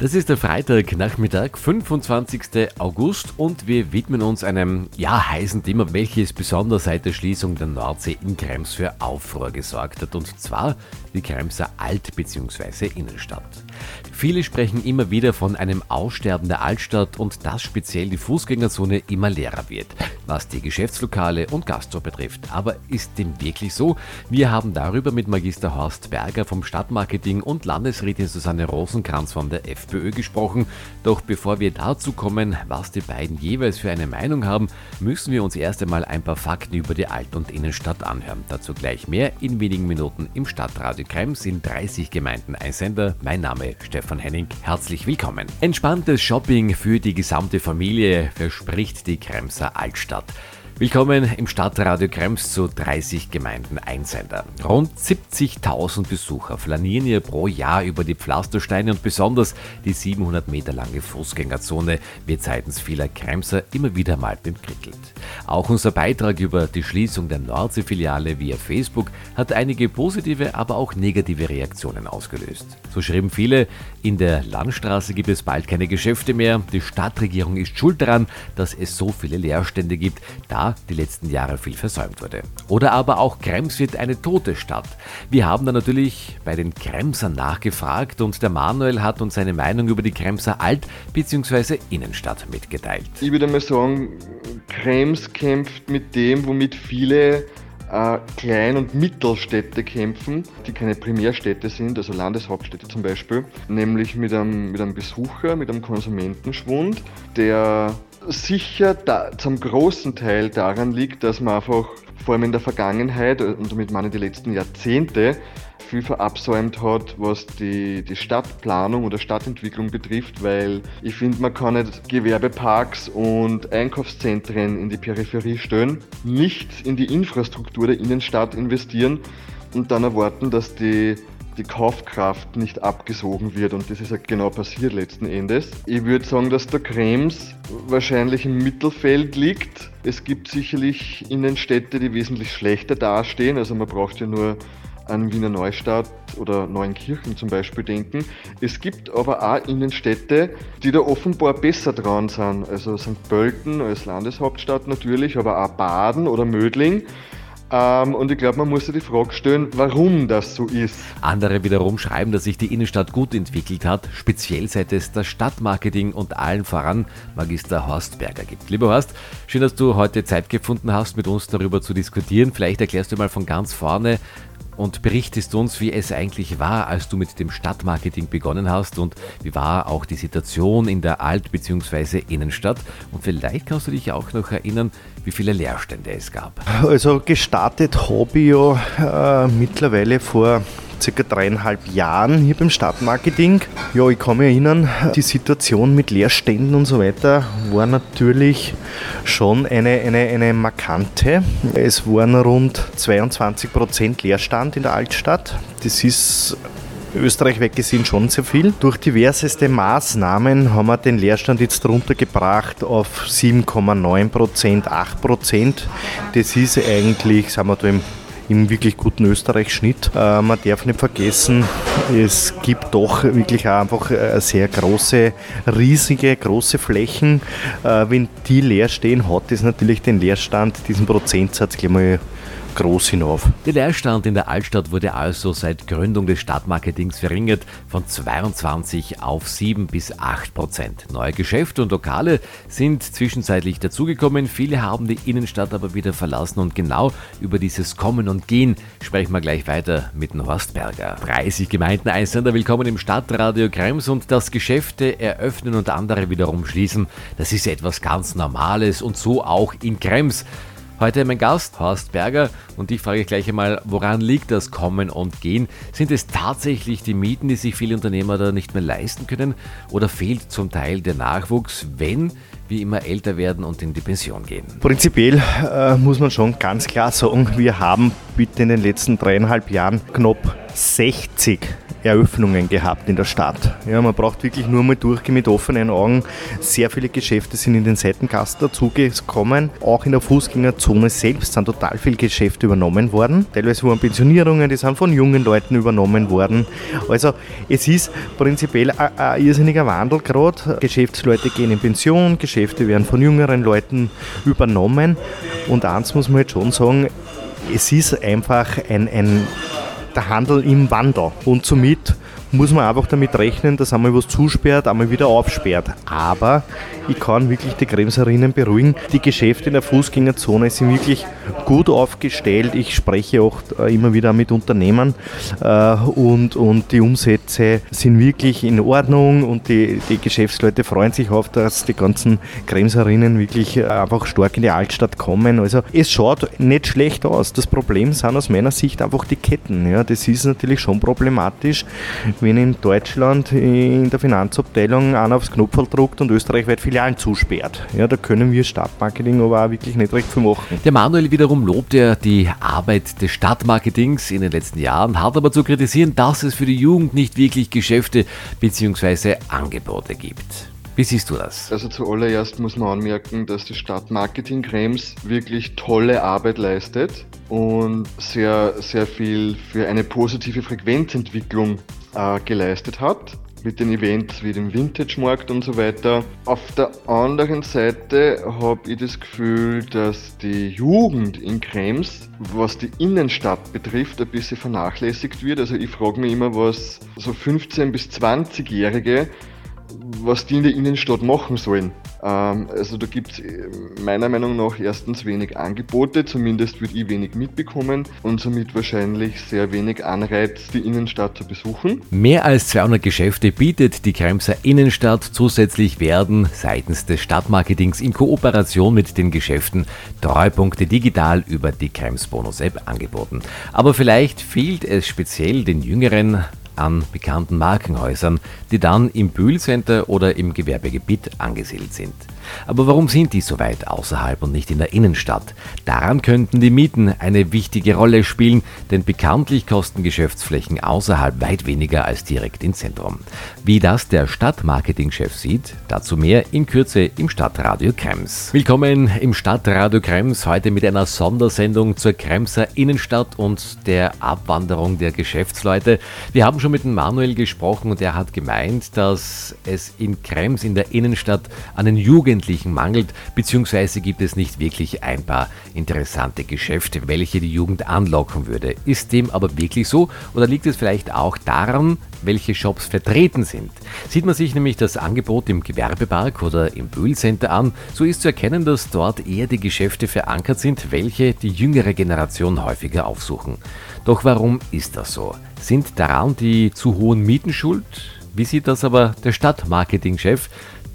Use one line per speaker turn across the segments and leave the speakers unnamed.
Das ist der Freitagnachmittag, 25. August und wir widmen uns einem ja, heißen Thema, welches besonders seit der Schließung der Nordsee in Krems für Aufruhr gesorgt hat und zwar die Kremser Alt- bzw. Innenstadt. Viele sprechen immer wieder von einem Aussterben der Altstadt und dass speziell die Fußgängerzone immer leerer wird, was die Geschäftslokale und Gastro betrifft. Aber ist dem wirklich so? Wir haben darüber mit Magister Horst Berger vom Stadtmarketing und Landesrätin Susanne Rosenkranz von der FPÖ gesprochen. Doch bevor wir dazu kommen, was die beiden jeweils für eine Meinung haben, müssen wir uns erst einmal ein paar Fakten über die Alt- und Innenstadt anhören. Dazu gleich mehr in wenigen Minuten im Stadtradio Krems in 30 Gemeinden ein Sender. Mein Name Stefan Henning. Herzlich willkommen. Entspanntes Shopping für die gesamte Familie verspricht die Kremser Altstadt. Willkommen im Stadtradio Krems zu 30 Gemeinden Einsender. Rund 70.000 Besucher flanieren hier pro Jahr über die Pflastersteine und besonders die 700 Meter lange Fußgängerzone wird seitens vieler Kremser immer wieder mal bekrittelt. Auch unser Beitrag über die Schließung der Nordsee-Filiale via Facebook hat einige positive, aber auch negative Reaktionen ausgelöst. So schrieben viele, in der Landstraße gibt es bald keine Geschäfte mehr, die Stadtregierung ist schuld daran, dass es so viele Leerstände gibt, da die letzten Jahre viel versäumt wurde. Oder aber auch Krems wird eine tote Stadt. Wir haben da natürlich bei den Kremsern nachgefragt und der Manuel hat uns seine Meinung über die Kremser Alt- bzw. Innenstadt mitgeteilt.
Ich würde mal sagen, Krems kämpft mit dem, womit viele äh, Klein- und Mittelstädte kämpfen, die keine Primärstädte sind, also Landeshauptstädte zum Beispiel, nämlich mit einem, mit einem Besucher, mit einem Konsumentenschwund, der sicher da, zum großen Teil daran liegt, dass man einfach vor allem in der Vergangenheit, und damit meine ich die letzten Jahrzehnte, viel verabsäumt hat, was die, die Stadtplanung oder Stadtentwicklung betrifft, weil ich finde, man kann nicht Gewerbeparks und Einkaufszentren in die Peripherie stellen, nicht in die Infrastruktur der Innenstadt investieren und dann erwarten, dass die die Kaufkraft nicht abgesogen wird und das ist ja genau passiert letzten Endes. Ich würde sagen, dass der Krems wahrscheinlich im Mittelfeld liegt. Es gibt sicherlich Innenstädte, die wesentlich schlechter dastehen. Also man braucht ja nur an Wiener Neustadt oder Neuenkirchen zum Beispiel denken. Es gibt aber auch Innenstädte, die da offenbar besser dran sind. Also St. Pölten als Landeshauptstadt natürlich, aber auch Baden oder Mödling. Ähm, und ich glaube, man muss sich die Frage stellen, warum das so ist.
Andere wiederum schreiben, dass sich die Innenstadt gut entwickelt hat, speziell seit es das Stadtmarketing und allen voran Magister Horst Berger gibt. Lieber Horst, schön, dass du heute Zeit gefunden hast, mit uns darüber zu diskutieren. Vielleicht erklärst du mal von ganz vorne, und berichtest uns, wie es eigentlich war, als du mit dem Stadtmarketing begonnen hast und wie war auch die Situation in der Alt- bzw. Innenstadt. Und vielleicht kannst du dich auch noch erinnern, wie viele Leerstände es gab.
Also gestartet habe ich ja äh, mittlerweile vor circa dreieinhalb Jahren hier beim Stadtmarketing. Ja, ich kann mich erinnern, die Situation mit Leerständen und so weiter war natürlich schon eine, eine, eine markante. Es waren rund 22 Prozent Leerstand in der Altstadt. Das ist Österreich weggesehen schon sehr viel. Durch diverseste Maßnahmen haben wir den Leerstand jetzt runtergebracht auf 7,9 Prozent, 8 Prozent. Das ist eigentlich, sagen wir da im im wirklich guten Österreich-Schnitt. Äh, man darf nicht vergessen, es gibt doch wirklich einfach äh, sehr große, riesige, große Flächen. Äh, wenn die leer stehen, hat das natürlich den Leerstand, diesen Prozentsatz gleich mal groß hinauf.
Der Leerstand in der Altstadt wurde also seit Gründung des Stadtmarketings verringert von 22 auf 7 bis 8 Prozent. Neue Geschäfte und Lokale sind zwischenzeitlich dazugekommen. Viele haben die Innenstadt aber wieder verlassen und genau über dieses Kommen und Gehen sprechen wir gleich weiter mit dem Horstberger. 30 Gemeinden Einsender willkommen im Stadtradio Krems und das Geschäfte eröffnen und andere wiederum schließen. Das ist etwas ganz Normales und so auch in Krems. Heute mein Gast, Horst Berger, und ich frage gleich einmal, woran liegt das Kommen und Gehen? Sind es tatsächlich die Mieten, die sich viele Unternehmer da nicht mehr leisten können? Oder fehlt zum Teil der Nachwuchs, wenn wir immer älter werden und in die Pension gehen?
Prinzipiell äh, muss man schon ganz klar sagen, wir haben bitte in den letzten dreieinhalb Jahren knapp 60 Eröffnungen gehabt in der Stadt. Ja, man braucht wirklich nur mal durchgehen mit offenen Augen. Sehr viele Geschäfte sind in den Seitengassen dazugekommen. Auch in der Fußgängerzone selbst sind total viele Geschäfte übernommen worden. Teilweise wurden Pensionierungen, die sind von jungen Leuten übernommen worden. Also es ist prinzipiell ein, ein irrsinniger Wandel gerade. Geschäftsleute gehen in Pension, Geschäfte werden von jüngeren Leuten übernommen. Und eins muss man jetzt schon sagen, es ist einfach ein, ein der Handel im Wandel. Und somit muss man einfach damit rechnen, dass einmal was zusperrt, einmal wieder aufsperrt. Aber ich kann wirklich die Kremserinnen beruhigen. Die Geschäfte in der Fußgängerzone sind wirklich gut aufgestellt. Ich spreche auch äh, immer wieder mit Unternehmen äh, und, und die Umsätze sind wirklich in Ordnung und die, die Geschäftsleute freuen sich auf, dass die ganzen Kremserinnen wirklich äh, einfach stark in die Altstadt kommen. Also es schaut nicht schlecht aus. Das Problem sind aus meiner Sicht einfach die Ketten. Ja, das ist natürlich schon problematisch wenn in Deutschland in der Finanzabteilung einer aufs Knopf druckt und österreichweit Filialen zusperrt. Ja, da können wir Stadtmarketing aber auch wirklich nicht recht viel machen.
Der Manuel wiederum lobt ja die Arbeit des Stadtmarketings in den letzten Jahren, hat aber zu kritisieren, dass es für die Jugend nicht wirklich Geschäfte bzw. Angebote gibt. Wie siehst du das?
Also zuallererst muss man anmerken, dass das Stadtmarketing Krems wirklich tolle Arbeit leistet und sehr, sehr viel für eine positive Frequenzentwicklung äh, geleistet hat mit den Events wie dem Vintage-Markt und so weiter. Auf der anderen Seite habe ich das Gefühl, dass die Jugend in Krems, was die Innenstadt betrifft, ein bisschen vernachlässigt wird. Also ich frage mich immer, was so 15- bis 20-Jährige, was die in der Innenstadt machen sollen. Ähm, also da gibt es äh, meiner Meinung nach erstens wenig Angebote, zumindest würde ich wenig mitbekommen und somit wahrscheinlich sehr wenig Anreiz, die Innenstadt zu besuchen.
Mehr als 200 Geschäfte bietet die Kremser Innenstadt. Zusätzlich werden seitens des Stadtmarketings in Kooperation mit den Geschäften Treupunkte digital über die Krems Bonus App angeboten. Aber vielleicht fehlt es speziell den Jüngeren an bekannten Markenhäusern, die dann im Bühlcenter oder im Gewerbegebiet angesiedelt sind. Aber warum sind die so weit außerhalb und nicht in der Innenstadt? Daran könnten die Mieten eine wichtige Rolle spielen, denn bekanntlich kosten Geschäftsflächen außerhalb weit weniger als direkt im Zentrum. Wie das der Stadtmarketingchef sieht, dazu mehr in Kürze im Stadtradio Krems. Willkommen im Stadtradio Krems, heute mit einer Sondersendung zur Kremser Innenstadt und der Abwanderung der Geschäftsleute. Wir haben schon mit dem Manuel gesprochen und er hat gemeint, dass es in Krems in der Innenstadt einen Jugend Jugendlichen mangelt, beziehungsweise gibt es nicht wirklich ein paar interessante Geschäfte, welche die Jugend anlocken würde. Ist dem aber wirklich so oder liegt es vielleicht auch daran, welche Shops vertreten sind? Sieht man sich nämlich das Angebot im Gewerbepark oder im Bühlcenter an, so ist zu erkennen, dass dort eher die Geschäfte verankert sind, welche die jüngere Generation häufiger aufsuchen. Doch warum ist das so? Sind daran die zu hohen Mieten schuld? Wie sieht das aber der Stadtmarketingchef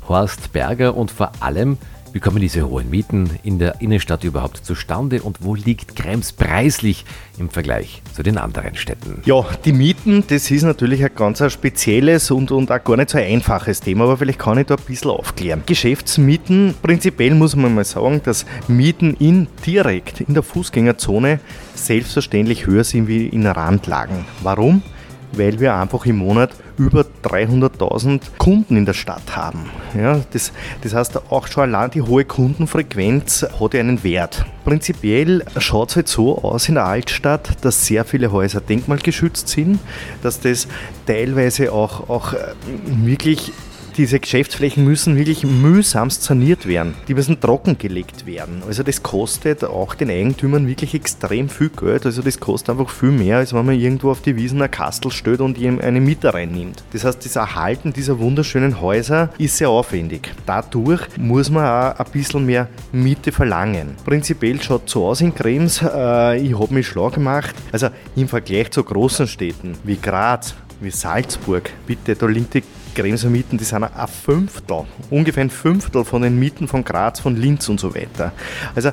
Horst Berger und vor allem, wie kommen diese hohen Mieten in der Innenstadt überhaupt zustande und wo liegt Krems preislich im Vergleich zu den anderen Städten?
Ja, die Mieten, das ist natürlich ein ganz spezielles und, und auch gar nicht so ein einfaches Thema, aber vielleicht kann ich da ein bisschen aufklären. Geschäftsmieten, prinzipiell muss man mal sagen, dass Mieten in, direkt in der Fußgängerzone selbstverständlich höher sind wie in Randlagen. Warum? Weil wir einfach im Monat über 300.000 Kunden in der Stadt haben. Ja, das, das heißt, auch schon allein die hohe Kundenfrequenz hat ja einen Wert. Prinzipiell schaut es halt so aus in der Altstadt, dass sehr viele Häuser denkmalgeschützt sind, dass das teilweise auch, auch äh, wirklich diese Geschäftsflächen müssen wirklich mühsamst saniert werden. Die müssen trockengelegt werden. Also das kostet auch den Eigentümern wirklich extrem viel Geld. Also das kostet einfach viel mehr, als wenn man irgendwo auf die Wiesen ein Kastel stellt und eine Mieter reinnimmt. Das heißt, das Erhalten dieser wunderschönen Häuser ist sehr aufwendig. Dadurch muss man auch ein bisschen mehr Miete verlangen. Prinzipiell schaut so aus in Krems. Äh, ich habe mich schlau gemacht. Also im Vergleich zu großen Städten wie Graz, wie Salzburg, bitte, da liegt die Kremeser Mieten, die sind ein Fünftel, ungefähr ein Fünftel von den Mieten von Graz, von Linz und so weiter. Also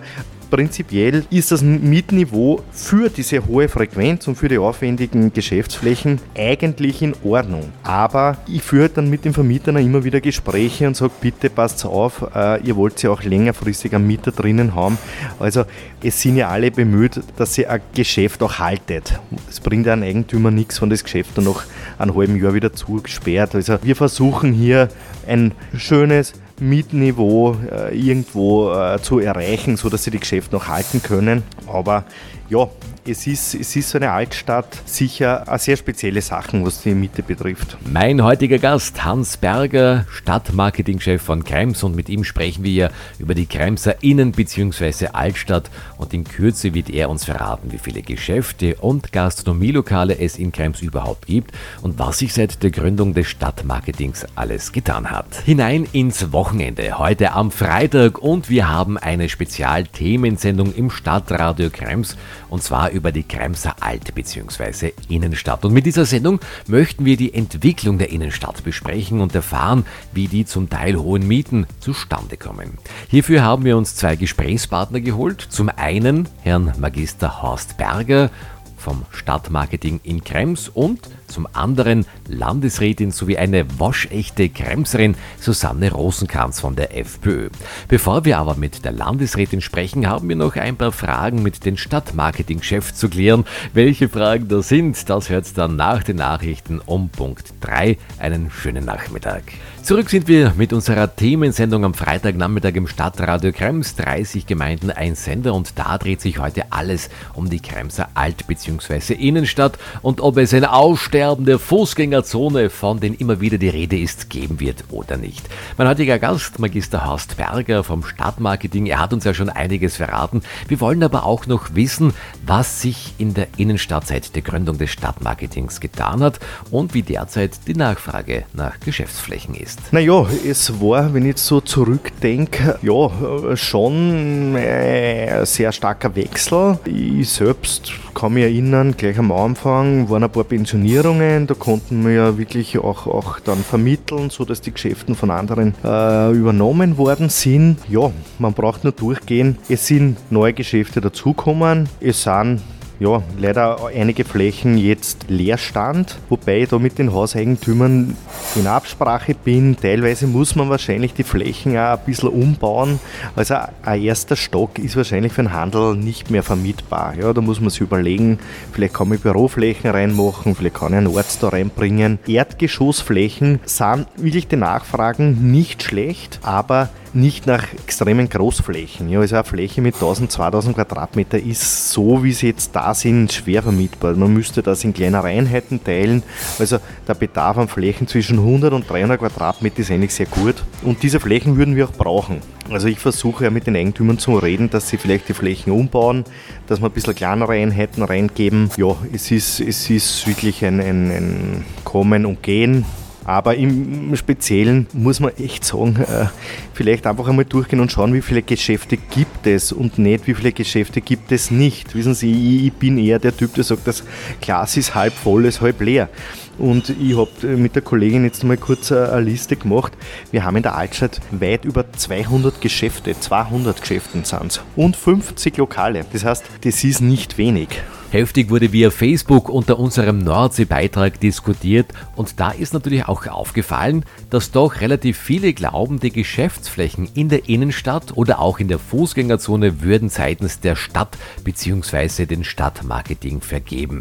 prinzipiell ist das Mietniveau für diese hohe Frequenz und für die aufwendigen Geschäftsflächen eigentlich in Ordnung. Aber ich führe dann mit den Vermietern immer wieder Gespräche und sage, bitte passt auf, äh, ihr wollt ja auch längerfristig einen Mieter drinnen haben. Also es sind ja alle bemüht, dass sie ein Geschäft auch haltet. Es bringt einem Eigentümer nichts, wenn das Geschäft dann nach einem halben Jahr wieder zugesperrt. Also wir versuchen hier ein schönes, Mietniveau äh, irgendwo äh, zu erreichen, sodass sie die Geschäfte noch halten können. Aber ja, es ist, es ist so eine Altstadt sicher eine sehr spezielle Sache, was die Miete betrifft.
Mein heutiger Gast, Hans Berger, Stadtmarketingchef von Krems und mit ihm sprechen wir über die Kremser Innen- bzw. Altstadt und in Kürze wird er uns verraten, wie viele Geschäfte und Gastronomielokale es in Krems überhaupt gibt und was sich seit der Gründung des Stadtmarketings alles getan hat. Hinein ins Wochenende, heute am Freitag und wir haben eine Spezialthemensendung im Stadtradio Krems und zwar über die Kremser Alt- bzw. Innenstadt. Und mit dieser Sendung möchten wir die Entwicklung der Innenstadt besprechen und erfahren, wie die zum Teil hohen Mieten zustande kommen. Hierfür haben wir uns zwei Gesprächspartner geholt. Zum einen Herrn Magister Horst Berger vom Stadtmarketing in Krems und zum anderen Landesrätin sowie eine waschechte Kremserin Susanne Rosenkranz von der FPÖ. Bevor wir aber mit der Landesrätin sprechen, haben wir noch ein paar Fragen mit den Stadtmarketingchef zu klären. Welche Fragen da sind, das hört dann nach den Nachrichten um Punkt 3. Einen schönen Nachmittag. Zurück sind wir mit unserer Themensendung am Freitagnachmittag im Stadtradio Krems. 30 Gemeinden, ein Sender und da dreht sich heute alles um die Kremser Alt- bzw. Innenstadt und ob es ein Aussterben der Fußgängerzone, von den immer wieder die Rede ist, geben wird oder nicht. Mein heutiger Gast, Magister Horst Berger vom Stadtmarketing, er hat uns ja schon einiges verraten. Wir wollen aber auch noch wissen, was sich in der Innenstadt seit der Gründung des Stadtmarketings getan hat und wie derzeit die Nachfrage nach Geschäftsflächen
ist? Naja, es war, wenn ich jetzt so zurückdenke, ja, schon ein sehr starker Wechsel. Ich selbst kann mich erinnern, gleich am Anfang waren ein paar Pensionierungen, da konnten wir ja wirklich auch, auch dann vermitteln, sodass die Geschäfte von anderen äh, übernommen worden sind. Ja, man braucht nur durchgehen. Es sind neue Geschäfte dazugekommen, es sind ja, leider einige Flächen jetzt Leerstand, wobei ich da mit den Hauseigentümern in Absprache bin. Teilweise muss man wahrscheinlich die Flächen auch ein bisschen umbauen. Also ein erster Stock ist wahrscheinlich für den Handel nicht mehr vermietbar. Ja, da muss man sich überlegen, vielleicht kann man Büroflächen reinmachen, vielleicht kann ich einen Arzt da reinbringen. Erdgeschossflächen sind wirklich die Nachfragen nicht schlecht, aber nicht nach extremen Großflächen. Ja, also eine Fläche mit 1000, 2000 Quadratmeter ist so, wie sie jetzt da sind, schwer vermietbar. Man müsste das in kleinere Einheiten teilen. Also der Bedarf an Flächen zwischen 100 und 300 Quadratmeter ist eigentlich sehr gut. Und diese Flächen würden wir auch brauchen. Also ich versuche ja mit den Eigentümern zu reden, dass sie vielleicht die Flächen umbauen, dass wir ein bisschen kleinere Einheiten reingeben. Ja, es ist, es ist wirklich ein, ein, ein Kommen und Gehen. Aber im Speziellen muss man echt sagen, äh, vielleicht einfach einmal durchgehen und schauen, wie viele Geschäfte gibt es und nicht, wie viele Geschäfte gibt es nicht. Wissen Sie, ich bin eher der Typ, der sagt, das Glas ist halb voll, ist halb leer. Und ich habe mit der Kollegin jetzt mal kurz eine Liste gemacht. Wir haben in der Altstadt weit über 200 Geschäfte, 200 Geschäfte sind es und 50 Lokale. Das heißt, das ist nicht wenig.
Heftig wurde via Facebook unter unserem Nordsee-Beitrag diskutiert und da ist natürlich auch aufgefallen, dass doch relativ viele glauben, die Geschäftsflächen in der Innenstadt oder auch in der Fußgängerzone würden seitens der Stadt bzw. den Stadtmarketing vergeben.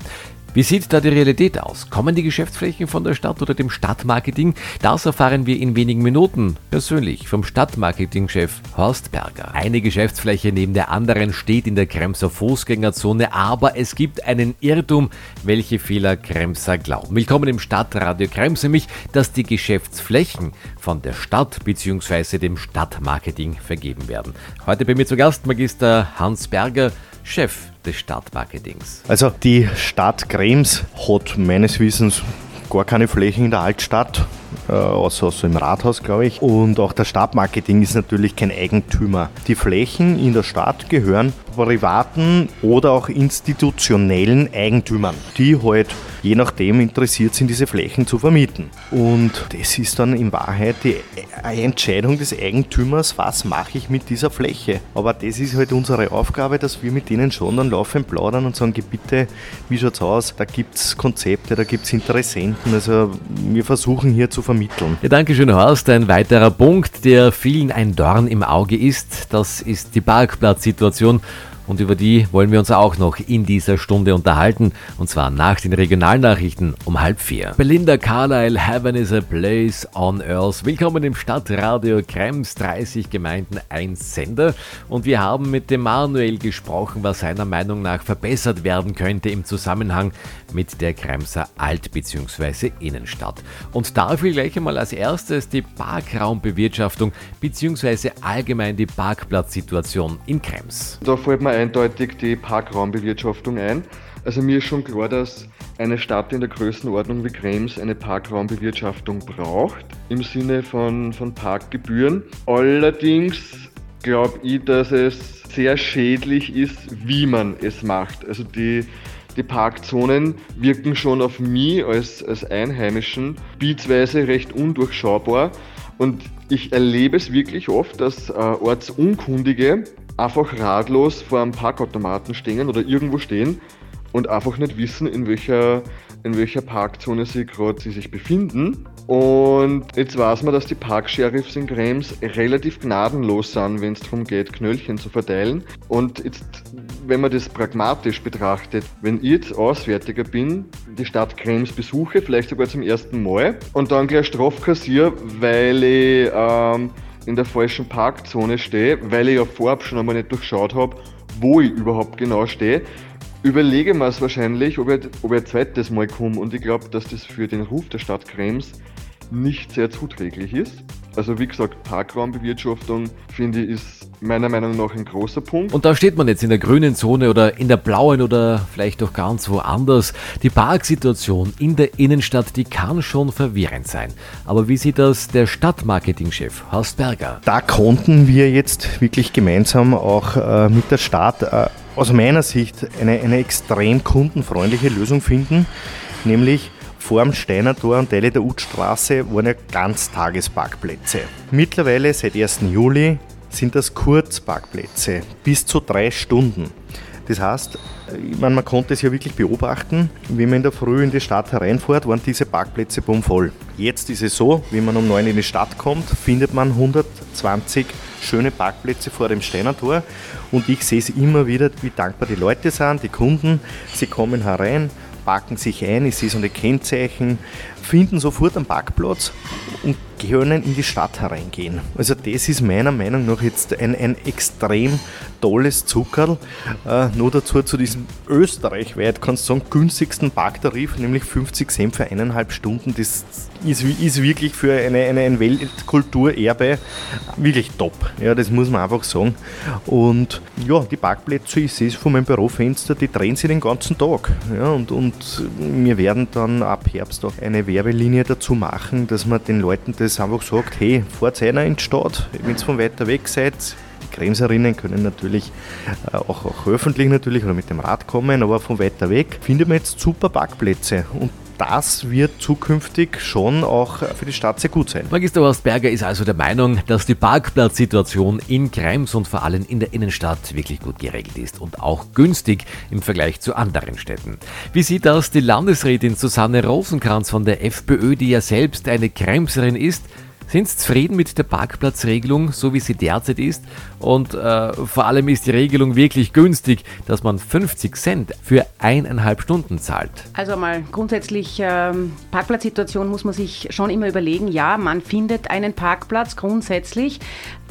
Wie sieht da die Realität aus? Kommen die Geschäftsflächen von der Stadt oder dem Stadtmarketing? Das erfahren wir in wenigen Minuten persönlich vom Stadtmarketingchef Horst Berger. Eine Geschäftsfläche neben der anderen steht in der Kremser Fußgängerzone, aber es gibt einen Irrtum, welche Fehler Kremser glauben. Willkommen im Stadtradio Krems, nämlich, dass die Geschäftsflächen von der Stadt bzw. dem Stadtmarketing vergeben werden. Heute bei mir zu Gast Magister Hans Berger, Chef des Stadtmarketings?
Also die Stadt Krems hat meines Wissens gar keine Flächen in der Altstadt, äh, außer, außer im Rathaus, glaube ich. Und auch das Stadtmarketing ist natürlich kein Eigentümer. Die Flächen in der Stadt gehören privaten oder auch institutionellen Eigentümern, die halt je nachdem interessiert sind, diese Flächen zu vermieten. Und das ist dann in Wahrheit die Entscheidung des Eigentümers, was mache ich mit dieser Fläche. Aber das ist halt unsere Aufgabe, dass wir mit denen schon dann laufend plaudern und sagen, bitte, wie schaut es aus? Da gibt es Konzepte, da gibt es Interessenten. Also wir versuchen hier zu vermitteln.
Ja, danke schön, Horst. Ein weiterer Punkt, der vielen ein Dorn im Auge ist, das ist die Parkplatzsituation und über die wollen wir uns auch noch in dieser Stunde unterhalten und zwar nach den Regionalnachrichten um halb vier. Belinda Carlyle, Heaven is a Place on Earth. Willkommen im Stadtradio Krems, 30 Gemeinden, ein Sender und wir haben mit dem Manuel gesprochen, was seiner Meinung nach verbessert werden könnte im Zusammenhang mit der Kremser Alt- bzw. Innenstadt. Und dafür gleich einmal als erstes die Parkraumbewirtschaftung bzw. allgemein die Parkplatzsituation in Krems.
Da fällt mir eindeutig die Parkraumbewirtschaftung ein. Also mir ist schon klar, dass eine Stadt in der Größenordnung wie Krems eine Parkraumbewirtschaftung braucht, im Sinne von, von Parkgebühren. Allerdings glaube ich, dass es sehr schädlich ist, wie man es macht. Also die, die Parkzonen wirken schon auf mich als, als Einheimischen beatsweise recht undurchschaubar und ich erlebe es wirklich oft, dass äh, Ortsunkundige einfach ratlos vor einem Parkautomaten stehen oder irgendwo stehen und einfach nicht wissen, in welcher, in welcher Parkzone sie gerade sich befinden. Und jetzt weiß man, dass die Parksheriffs in Krems relativ gnadenlos sind, wenn es darum geht, Knöllchen zu verteilen. Und jetzt, wenn man das pragmatisch betrachtet, wenn ich jetzt Auswärtiger bin, die Stadt Krems besuche, vielleicht sogar zum ersten Mal, und dann gleich Straf kassiere, weil ich ähm, in der falschen Parkzone stehe, weil ich ja vorab schon einmal nicht durchschaut habe, wo ich überhaupt genau stehe, überlege mir es wahrscheinlich, ob ich, ob ich ein zweites Mal komme. Und ich glaube, dass das für den Ruf der Stadt Krems nicht sehr zuträglich ist. Also wie gesagt, Parkraumbewirtschaftung finde ich ist meiner Meinung nach ein großer Punkt.
Und da steht man jetzt in der grünen Zone oder in der blauen oder vielleicht auch ganz woanders. Die Parksituation in der Innenstadt, die kann schon verwirrend sein. Aber wie sieht das der Stadtmarketingchef Horst Berger?
Da konnten wir jetzt wirklich gemeinsam auch äh, mit der Stadt äh, aus meiner Sicht eine, eine extrem kundenfreundliche Lösung finden, nämlich vor dem Steiner Tor und Teile der Utstraße waren ja Ganztagesparkplätze. Mittlerweile seit 1. Juli sind das Kurzparkplätze bis zu drei Stunden. Das heißt, meine, man konnte es ja wirklich beobachten, wenn man in der Früh in die Stadt hereinfährt, waren diese Parkplätze bummvoll. Jetzt ist es so, wenn man um 9 in die Stadt kommt, findet man 120 schöne Parkplätze vor dem Steiner Tor und ich sehe es immer wieder, wie dankbar die Leute sind, die Kunden. Sie kommen herein, parken sich ein, ich sehe so eine Kennzeichen, finden sofort einen Parkplatz und können in die Stadt hereingehen. Also das ist meiner Meinung nach jetzt ein, ein extrem tolles Zuckerl. Äh, nur dazu zu diesem österreichweit, kannst du sagen, günstigsten Parktarif, nämlich 50 Cent für eineinhalb Stunden. Das ist, ist wirklich für eine, eine, ein Weltkulturerbe wirklich top. Ja, das muss man einfach sagen. Und ja, die Parkplätze, ich sehe es von meinem Bürofenster, die drehen sich den ganzen Tag. Ja, und, und wir werden dann ab Herbst auch eine Werbelinie dazu machen, dass man den Leuten das einfach sagt, hey, fahrt einer in die Stadt, wenn ihr von weiter weg seid. Die Kremserinnen können natürlich äh, auch, auch öffentlich natürlich oder mit dem Rad kommen, aber von weiter weg findet man jetzt super Parkplätze und das wird zukünftig schon auch für die Stadt sehr gut sein.
Magister Horst Berger ist also der Meinung, dass die Parkplatzsituation in Krems und vor allem in der Innenstadt wirklich gut geregelt ist und auch günstig im Vergleich zu anderen Städten. Wie sieht das die Landesrätin Susanne Rosenkranz von der FPÖ, die ja selbst eine Kremserin ist, sind Sie zufrieden mit der Parkplatzregelung, so wie sie derzeit ist? Und äh, vor allem ist die Regelung wirklich günstig, dass man 50 Cent für eineinhalb Stunden zahlt.
Also mal grundsätzlich, ähm, Parkplatzsituation muss man sich schon immer überlegen. Ja, man findet einen Parkplatz grundsätzlich,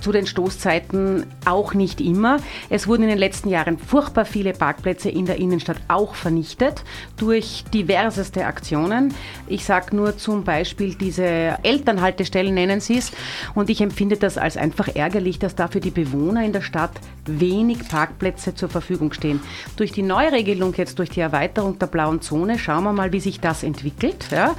zu den Stoßzeiten auch nicht immer. Es wurden in den letzten Jahren furchtbar viele Parkplätze in der Innenstadt auch vernichtet durch diverseste Aktionen. Ich sage nur zum Beispiel diese Elternhaltestellen nennen sie es und ich empfinde das als einfach ärgerlich, dass dafür die Bewohner in der Stadt wenig Parkplätze zur Verfügung stehen. Durch die Neuregelung jetzt, durch die Erweiterung der blauen Zone, schauen wir mal, wie sich das entwickelt, ja?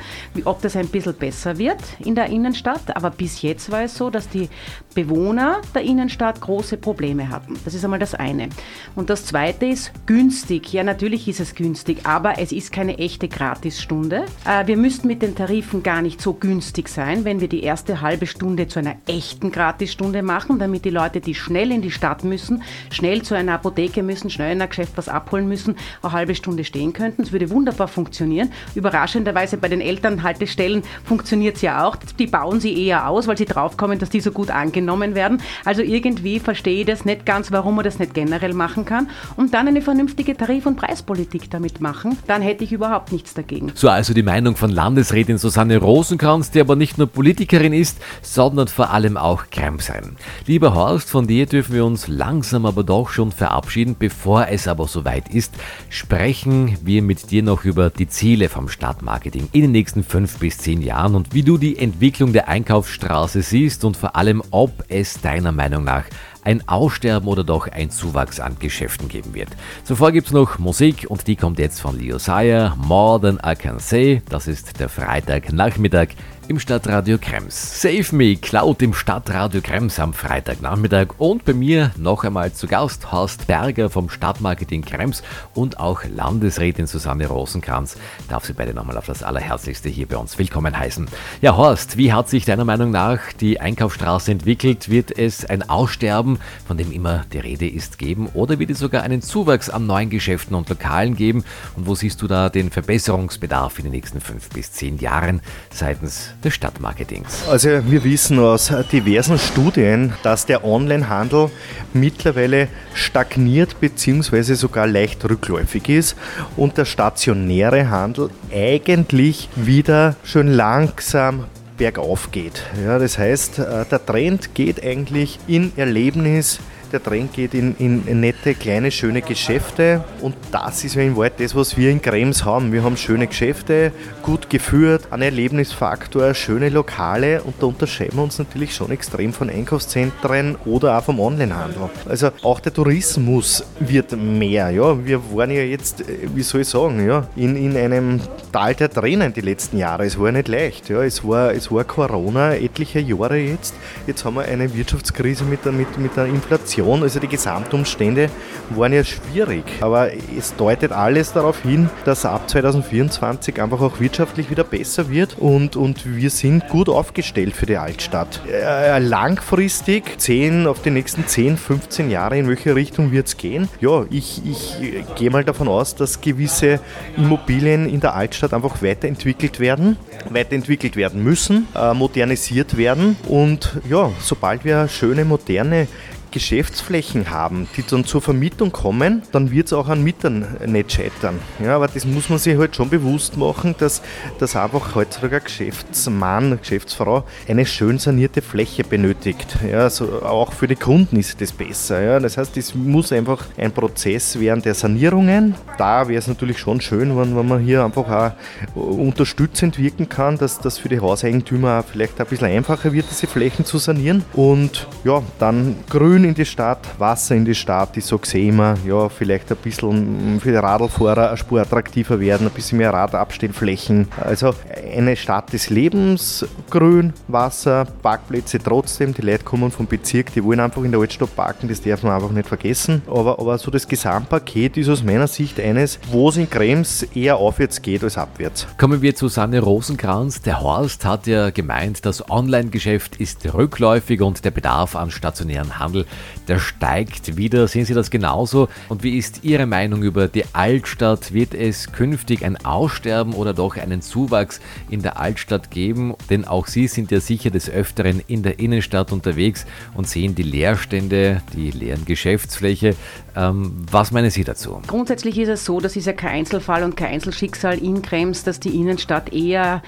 ob das ein bisschen besser wird in der Innenstadt. Aber bis jetzt war es so, dass die Bewohner Bewohner der Innenstadt große Probleme hatten. Das ist einmal das eine. Und das zweite ist günstig. Ja, natürlich ist es günstig, aber es ist keine echte Gratisstunde. Äh, wir müssten mit den Tarifen gar nicht so günstig sein, wenn wir die erste halbe Stunde zu einer echten Gratisstunde machen, damit die Leute, die schnell in die Stadt müssen, schnell zu einer Apotheke müssen, schnell in ein Geschäft was abholen müssen, eine halbe Stunde stehen könnten. Es würde wunderbar funktionieren. Überraschenderweise bei den Elternhaltestellen funktioniert es ja auch. Die bauen sie eher aus, weil sie draufkommen, dass die so gut angenommen werden. Also irgendwie verstehe ich das nicht ganz, warum man das nicht generell machen kann. Und dann eine vernünftige Tarif- und Preispolitik damit machen. Dann hätte ich überhaupt nichts dagegen.
So also die Meinung von Landesrätin Susanne Rosenkranz, die aber nicht nur Politikerin ist, sondern vor allem auch Kremsein. Lieber Horst, von dir dürfen wir uns langsam aber doch schon verabschieden. Bevor es aber soweit ist, sprechen wir mit dir noch über die Ziele vom Stadtmarketing in den nächsten fünf bis zehn Jahren und wie du die Entwicklung der Einkaufsstraße siehst und vor allem, ob es deiner Meinung nach ein Aussterben oder doch ein Zuwachs an Geschäften geben wird. Zuvor gibt es noch Musik und die kommt jetzt von Leo Sayer, More Than I Can Say. Das ist der Freitagnachmittag im Stadtradio Krems. Save Me klaut im Stadtradio Krems am Freitagnachmittag und bei mir noch einmal zu Gast Horst Berger vom Stadtmarketing Krems und auch Landesrätin Susanne Rosenkranz. Darf Sie beide nochmal auf das Allerherzlichste hier bei uns willkommen heißen. Ja, Horst, wie hat sich deiner Meinung nach die Einkaufsstraße entwickelt? Wird es ein Aussterben, von dem immer die Rede ist, geben oder wird es sogar einen Zuwachs an neuen Geschäften und Lokalen geben? Und wo siehst du da den Verbesserungsbedarf in den nächsten fünf bis zehn Jahren seitens des Stadtmarketings.
Also wir wissen aus diversen Studien, dass der Onlinehandel mittlerweile stagniert bzw. sogar leicht rückläufig ist und der stationäre Handel eigentlich wieder schön langsam bergauf geht. Ja, das heißt, äh, der Trend geht eigentlich in Erlebnis, der Trend geht in, in, nette, kleine, schöne Geschäfte und das ist ja in Wahrheit das, was wir in Krems haben. Wir haben schöne Geschäfte, gut geführt, einen Erlebnisfaktor, schöne Lokale und da unterscheiden wir uns natürlich schon extrem von Einkaufszentren oder auch vom Onlinehandel. Also auch der Tourismus wird mehr. Ja. Wir waren ja jetzt, äh, wie soll ich sagen, ja, in, in einem Tal der Tränen die letzten Jahre. Es war nicht leicht. Ja. Es, war, es war Corona etliche Jahre jetzt. Jetzt haben wir eine Wirtschaftskrise mit der, mit, mit der Inflation Situation, also die Gesamtumstände waren ja schwierig. Aber es deutet alles darauf hin, dass ab 2024 einfach auch wirtschaftlich wieder besser wird und, und wir sind gut aufgestellt für die Altstadt. Äh, langfristig, 10, auf die nächsten 10, 15 Jahre, in welche Richtung wird es gehen? Ja, ich, ich gehe mal davon aus, dass gewisse Immobilien in der Altstadt einfach weiterentwickelt werden, weiterentwickelt werden müssen, äh, modernisiert werden und ja, sobald wir schöne, moderne Geschäftsflächen haben, die dann zur Vermietung kommen, dann wird es auch an Mietern nicht scheitern. Ja, aber das muss man sich halt schon bewusst machen, dass, dass einfach heutzutage ein Geschäftsmann, Geschäftsfrau eine schön sanierte Fläche benötigt. Ja, also auch für die Kunden ist das besser. Ja. Das heißt, es muss einfach ein Prozess werden der Sanierungen. Da wäre es natürlich schon schön, wenn, wenn man hier einfach auch unterstützend wirken kann, dass das für die Hauseigentümer vielleicht ein bisschen einfacher wird, diese Flächen zu sanieren. Und ja, dann grün Grün in die Stadt, Wasser in die Stadt. Ich sage immer, ja, vielleicht ein bisschen für die Radlfahrer eine Spur attraktiver werden, ein bisschen mehr Radabstellflächen. Also eine Stadt des Lebens, Grün, Wasser, Parkplätze trotzdem. Die Leute kommen vom Bezirk, die wollen einfach in der Altstadt parken, das darf man einfach nicht vergessen. Aber, aber so das Gesamtpaket ist aus meiner Sicht eines, wo es in Krems eher aufwärts geht als abwärts.
Kommen wir zu Sanne Rosenkranz. Der Horst hat ja gemeint, das Online-Geschäft ist rückläufig und der Bedarf an stationären Handel der steigt wieder. Sehen Sie das genauso? Und wie ist Ihre Meinung über die Altstadt? Wird es künftig ein Aussterben oder doch einen Zuwachs in der Altstadt geben? Denn auch Sie sind ja sicher des Öfteren in der Innenstadt unterwegs und sehen die Leerstände, die leeren Geschäftsfläche. Ähm, was meinen Sie dazu?
Grundsätzlich ist es so, das ist ja kein Einzelfall und kein Einzelschicksal in Krems, dass die Innenstadt eher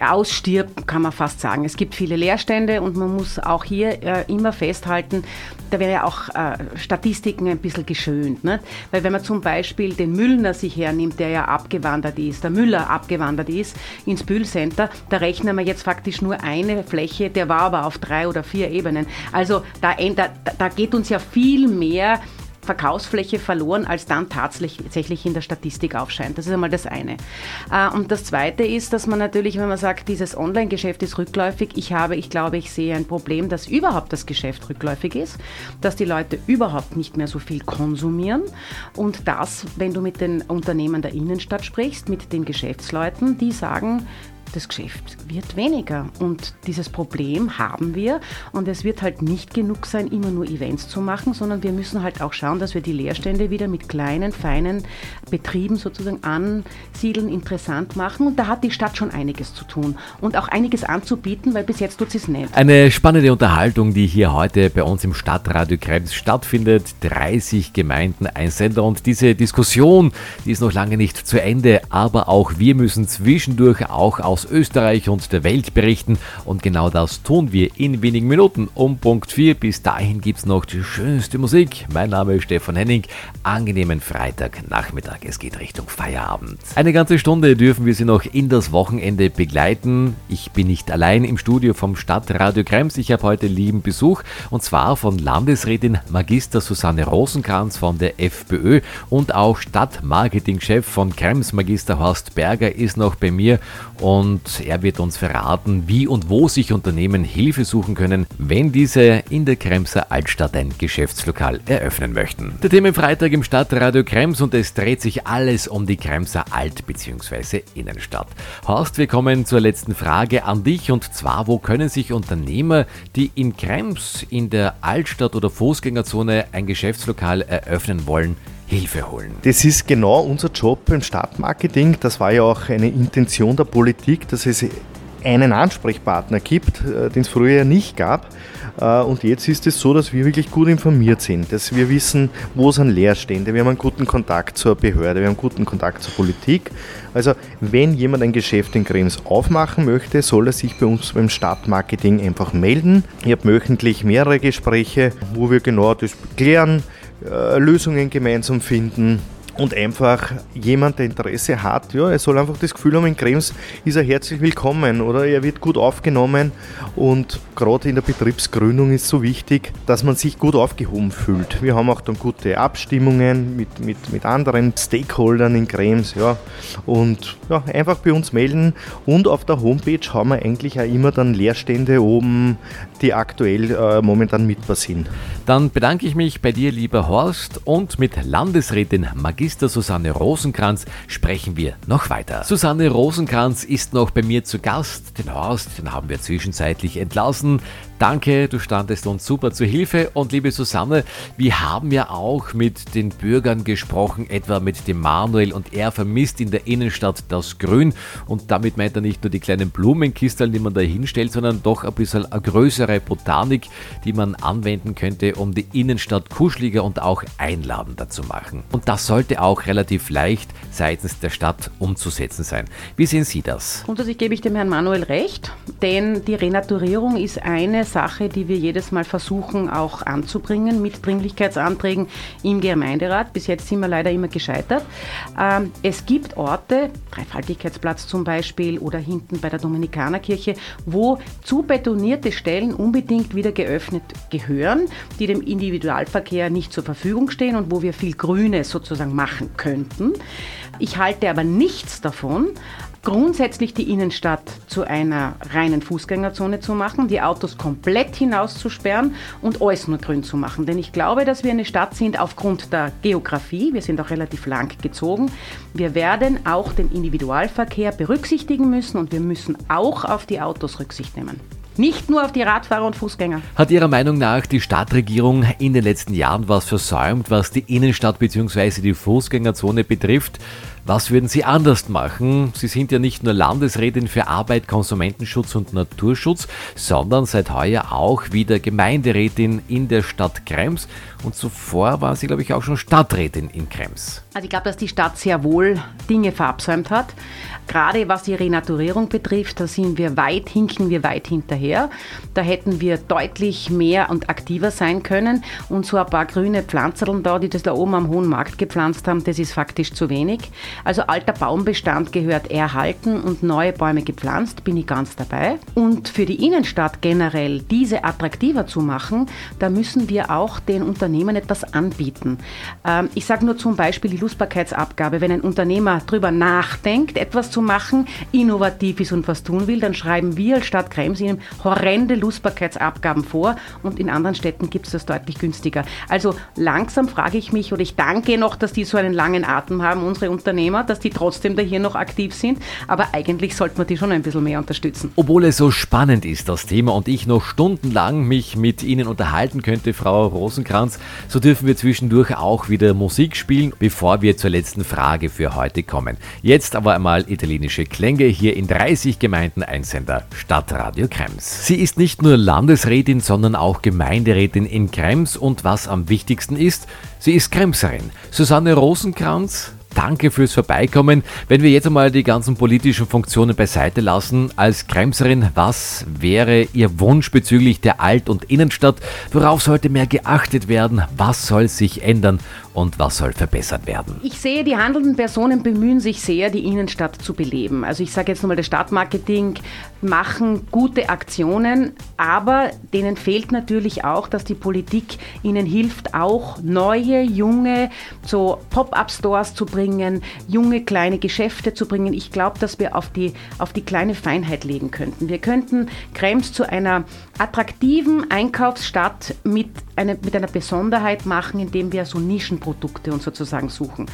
ausstirbt, kann man fast sagen. Es gibt viele Leerstände und man muss auch hier äh, immer festhalten, da wäre ja auch äh, Statistiken ein bisschen geschönt. Ne? Weil wenn man zum Beispiel den Müllner sich hernimmt, der ja abgewandert ist, der Müller abgewandert ist ins Bühlcenter, da rechnen wir jetzt faktisch nur eine Fläche, der war aber auf drei oder vier Ebenen. Also da, da, da geht uns ja viel mehr Verkaufsfläche verloren, als dann tatsächlich in der Statistik aufscheint. Das ist einmal das eine. Äh, und das zweite ist, dass man natürlich, wenn man sagt, dieses Online-Geschäft ist rückläufig, ich habe, ich glaube, ich sehe ein Problem, dass überhaupt das Geschäft rückläufig ist, dass die Leute überhaupt nicht mehr so viel konsumieren und das, wenn du mit den Unternehmen der Innenstadt sprichst, mit den Geschäftsleuten, die sagen, das Geschäft wird weniger. Und dieses Problem haben wir. Und es wird halt nicht genug sein, immer nur Events zu machen, sondern wir müssen halt auch schauen, dass wir die Leerstände wieder mit kleinen, feinen Betrieben sozusagen ansiedeln, interessant machen. Und da hat die Stadt schon einiges zu tun und auch einiges anzubieten, weil bis jetzt tut sie es nicht.
Eine spannende Unterhaltung, die hier heute bei uns im Stadtradio Krems stattfindet. 30 Gemeinden, ein Sender und diese Diskussion, die ist noch lange nicht zu Ende, aber auch wir müssen zwischendurch auch aus aus Österreich und der Welt berichten und genau das tun wir in wenigen Minuten um Punkt 4. Bis dahin gibt es noch die schönste Musik. Mein Name ist Stefan Henning. Angenehmen Freitagnachmittag. Es geht Richtung Feierabend. Eine ganze Stunde dürfen wir Sie noch in das Wochenende begleiten. Ich bin nicht allein im Studio vom Stadtradio Krems. Ich habe heute lieben Besuch und zwar von Landesrätin Magister Susanne Rosenkranz von der FPÖ und auch Stadtmarketingchef von Krems Magister Horst Berger ist noch bei mir und und er wird uns verraten, wie und wo sich Unternehmen Hilfe suchen können, wenn diese in der Kremser Altstadt ein Geschäftslokal eröffnen möchten. Der Themenfreitag im Stadtradio Krems und es dreht sich alles um die Kremser Alt- bzw. Innenstadt. Horst, wir kommen zur letzten Frage an dich und zwar, wo können sich Unternehmer, die in Krems in der Altstadt oder Fußgängerzone ein Geschäftslokal eröffnen wollen, Hilfe holen.
Das ist genau unser Job im Stadtmarketing. Das war ja auch eine Intention der Politik, dass es einen Ansprechpartner gibt, äh, den es früher nicht gab. Äh, und jetzt ist es so, dass wir wirklich gut informiert sind, dass wir wissen, wo sind Leerstände, wir haben einen guten Kontakt zur Behörde, wir haben einen guten Kontakt zur Politik. Also wenn jemand ein Geschäft in Krems aufmachen möchte, soll er sich bei uns beim Stadtmarketing einfach melden. Ich habe wöchentlich mehrere Gespräche, wo wir genau das klären, äh, Lösungen gemeinsam finden und einfach jemand, der Interesse hat, ja, er soll einfach das Gefühl haben, in Krems ist er herzlich willkommen oder er wird gut aufgenommen und gerade in der Betriebsgründung ist so wichtig, dass man sich gut aufgehoben fühlt. Wir haben auch dann gute Abstimmungen mit, mit, mit anderen Stakeholdern in Krems, ja, und ja, einfach bei uns melden und auf der Homepage haben wir eigentlich auch immer dann Leerstände oben, die aktuell äh, momentan mitbar sind.
Dann bedanke ich mich bei dir, lieber Horst, und mit Landesrätin Magister Susanne Rosenkranz sprechen wir noch weiter. Susanne Rosenkranz ist noch bei mir zu Gast. Den Horst, den haben wir zwischenzeitlich entlassen. Danke, du standest uns super zur Hilfe. Und liebe Susanne, wir haben ja auch mit den Bürgern gesprochen, etwa mit dem Manuel, und er vermisst in der Innenstadt das Grün. Und damit meint er nicht nur die kleinen Blumenkisteln, die man da hinstellt, sondern doch ein bisschen eine größere Botanik, die man anwenden könnte, um die Innenstadt kuscheliger und auch einladender zu machen. Und das sollte auch relativ leicht seitens der Stadt umzusetzen sein. Wie sehen Sie das?
Grundsätzlich gebe ich dem Herrn Manuel recht, denn die Renaturierung ist eine Sache, die wir jedes Mal versuchen auch anzubringen mit Dringlichkeitsanträgen im Gemeinderat. Bis jetzt sind wir leider immer gescheitert. Ähm, es gibt Orte, Dreifaltigkeitsplatz zum Beispiel oder hinten bei der Dominikanerkirche, wo zu betonierte Stellen unbedingt wieder geöffnet gehören, die dem Individualverkehr nicht zur Verfügung stehen und wo wir viel Grüne sozusagen machen könnten. Ich halte aber nichts davon, grundsätzlich die Innenstadt zu einer reinen Fußgängerzone zu machen, die Autos komplett hinauszusperren und alles nur grün zu machen. Denn ich glaube, dass wir eine Stadt sind aufgrund der Geografie, wir sind auch relativ lang gezogen. Wir werden auch den Individualverkehr berücksichtigen müssen und wir müssen auch auf die Autos Rücksicht nehmen. Nicht nur auf die Radfahrer und Fußgänger.
Hat Ihrer Meinung nach die Stadtregierung in den letzten Jahren was versäumt, was die Innenstadt bzw. die Fußgängerzone betrifft? Was würden Sie anders machen? Sie sind ja nicht nur Landesrätin für Arbeit, Konsumentenschutz und Naturschutz, sondern seit heuer auch wieder Gemeinderätin in der Stadt Krems und zuvor war sie, glaube ich, auch schon Stadträtin in Krems.
Also ich glaube, dass die Stadt sehr wohl Dinge verabsäumt hat. Gerade was die Renaturierung betrifft, da sind wir weit, hinken wir weit hinterher. Da hätten wir deutlich mehr und aktiver sein können. Und so ein paar grüne Pflanzerln da, die das da oben am Hohen Markt gepflanzt haben, das ist faktisch zu wenig. Also alter Baumbestand gehört erhalten und neue Bäume gepflanzt, bin ich ganz dabei. Und für die Innenstadt generell diese attraktiver zu machen, da müssen wir auch den Unternehmen etwas anbieten. Ähm, ich sage nur zum Beispiel die Lustbarkeitsabgabe. Wenn ein Unternehmer darüber nachdenkt, etwas zu machen, innovativ ist und was tun will, dann schreiben wir als Stadt Krems ihnen horrende Lustbarkeitsabgaben vor und in anderen Städten gibt es das deutlich günstiger. Also langsam frage ich mich oder ich danke noch, dass die so einen langen Atem haben, unsere Unternehmer, dass die trotzdem da hier noch aktiv sind, aber eigentlich sollte man die schon ein bisschen mehr unterstützen.
Obwohl es so spannend ist, das Thema, und ich noch stundenlang mich mit Ihnen unterhalten könnte, Frau Rosenkranz, so dürfen wir zwischendurch auch wieder Musik spielen, bevor bevor wir zur letzten Frage für heute kommen. Jetzt aber einmal italienische Klänge hier in 30 Gemeinden Einsender Stadtradio Krems. Sie ist nicht nur Landesrätin, sondern auch Gemeinderätin in Krems und was am wichtigsten ist, sie ist Kremserin. Susanne Rosenkranz, Danke fürs Vorbeikommen. Wenn wir jetzt einmal die ganzen politischen Funktionen beiseite lassen, als Kremserin, was wäre Ihr Wunsch bezüglich der Alt- und Innenstadt? Worauf sollte mehr geachtet werden? Was soll sich ändern? Und was soll verbessert werden?
Ich sehe, die handelnden Personen bemühen sich sehr, die Innenstadt zu beleben. Also ich sage jetzt nochmal, das Stadtmarketing machen gute Aktionen, aber denen fehlt natürlich auch, dass die Politik ihnen hilft, auch neue, junge, so Pop-up-Stores zu bringen, junge, kleine Geschäfte zu bringen. Ich glaube, dass wir auf die, auf die kleine Feinheit legen könnten. Wir könnten Krems zu einer attraktiven Einkaufsstadt mit, eine, mit einer Besonderheit machen, indem wir so Nischen Produkte und sozusagen suchen.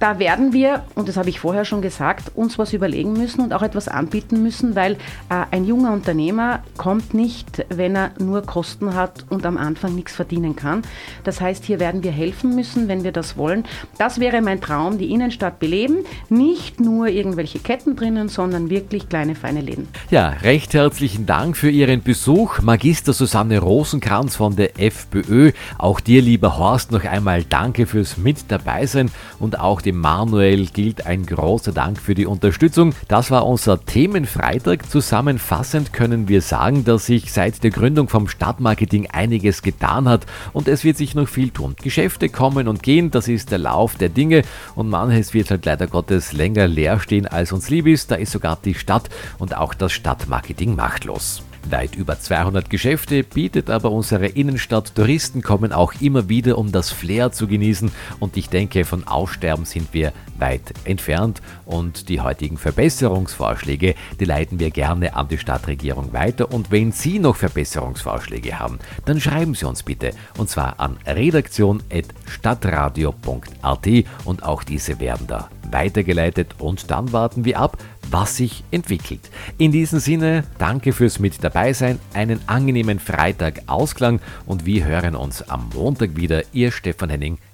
Da werden wir, und das habe ich vorher schon gesagt, uns was überlegen müssen und auch etwas anbieten müssen, weil äh, ein junger Unternehmer kommt nicht, wenn er nur Kosten hat und am Anfang nichts verdienen kann. Das heißt, hier werden wir helfen müssen, wenn wir das wollen. Das wäre mein Traum, die Innenstadt beleben. Nicht nur irgendwelche Ketten drinnen, sondern wirklich kleine, feine Läden.
Ja, recht herzlichen Dank für Ihren Besuch, Magister Susanne Rosenkranz von der FPÖ. Auch dir, lieber Horst, noch einmal danke fürs Mit dabei sein und auch die dem Manuel gilt ein großer Dank für die Unterstützung. Das war unser Themenfreitag. Zusammenfassend können wir sagen, dass sich seit der Gründung vom Stadtmarketing einiges getan hat und es wird sich noch viel tun. Geschäfte kommen und gehen, das ist der Lauf der Dinge und manches wird halt leider Gottes länger leer stehen, als uns lieb ist. Da ist sogar die Stadt und auch das Stadtmarketing machtlos. Weit über 200 Geschäfte bietet aber unsere Innenstadt. Touristen kommen auch immer wieder, um das Flair zu genießen. Und ich denke, von Aussterben sind wir weit entfernt. Und die heutigen Verbesserungsvorschläge, die leiten wir gerne an die Stadtregierung weiter. Und wenn Sie noch Verbesserungsvorschläge haben, dann schreiben Sie uns bitte. Und zwar an redaktion.stadtradio.at. Und auch diese werden da weitergeleitet. Und dann warten wir ab, was sich entwickelt. In diesem Sinne, danke fürs Mit dabei sein, einen angenehmen Freitag Ausklang und wir hören uns am Montag wieder. Ihr Stefan Henning